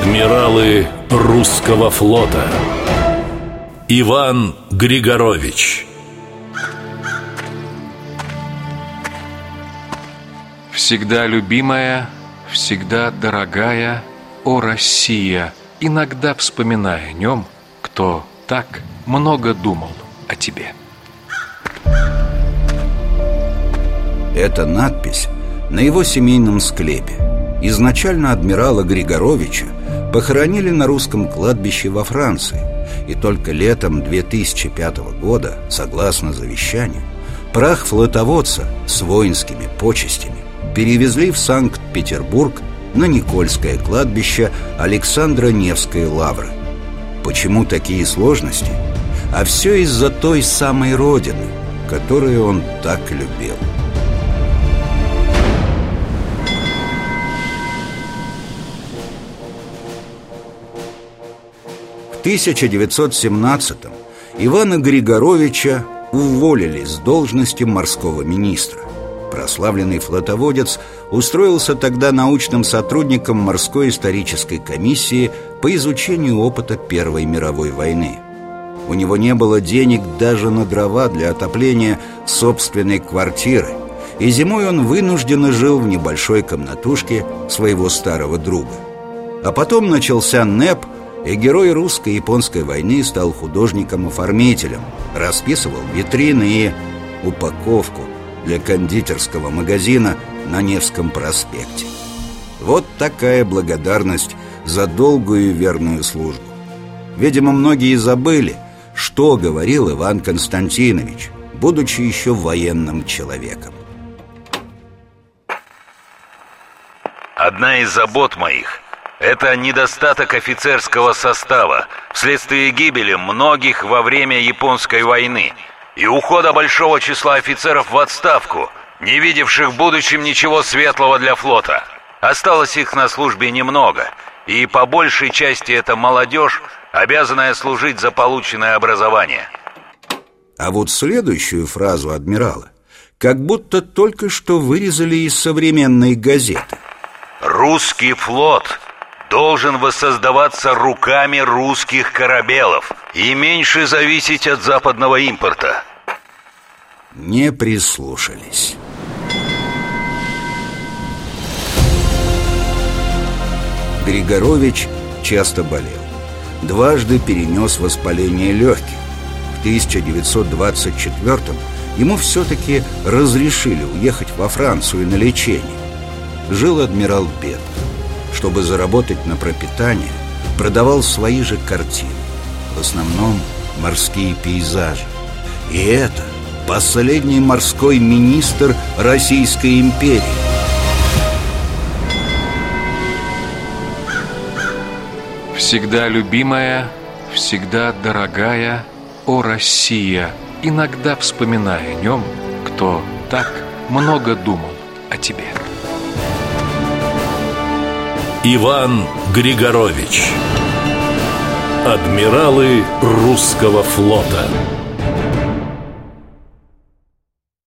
Адмиралы русского флота Иван Григорович Всегда любимая, всегда дорогая, о Россия, иногда вспоминая о нем, кто так много думал о тебе. Это надпись на его семейном склепе. Изначально адмирала Григоровича похоронили на русском кладбище во Франции, и только летом 2005 года, согласно завещанию, прах флотоводца с воинскими почестями перевезли в Санкт-Петербург на Никольское кладбище Александра Невской лавры. Почему такие сложности? А все из-за той самой родины, которую он так любил. В 1917-м Ивана Григоровича уволили с должности морского министра. Прославленный флотоводец устроился тогда научным сотрудником морской исторической комиссии по изучению опыта Первой мировой войны. У него не было денег даже на дрова для отопления собственной квартиры, и зимой он вынужденно жил в небольшой комнатушке своего старого друга. А потом начался НЭП – и герой русско-японской войны стал художником-оформителем, расписывал витрины и упаковку для кондитерского магазина на Невском проспекте. Вот такая благодарность за долгую и верную службу. Видимо, многие забыли, что говорил Иван Константинович, будучи еще военным человеком. Одна из забот моих – это недостаток офицерского состава вследствие гибели многих во время Японской войны и ухода большого числа офицеров в отставку, не видевших в будущем ничего светлого для флота. Осталось их на службе немного, и по большей части это молодежь, обязанная служить за полученное образование. А вот следующую фразу адмирала как будто только что вырезали из современной газеты. «Русский флот должен воссоздаваться руками русских корабелов и меньше зависеть от западного импорта. Не прислушались. Григорович часто болел. Дважды перенес воспаление легких. В 1924 ему все-таки разрешили уехать во Францию на лечение. Жил адмирал бедно чтобы заработать на пропитание, продавал свои же картины, в основном морские пейзажи. И это последний морской министр Российской империи. Всегда любимая, всегда дорогая, о Россия, иногда вспоминая о нем, кто так много думал о тебе. Иван Григорович. Адмиралы русского флота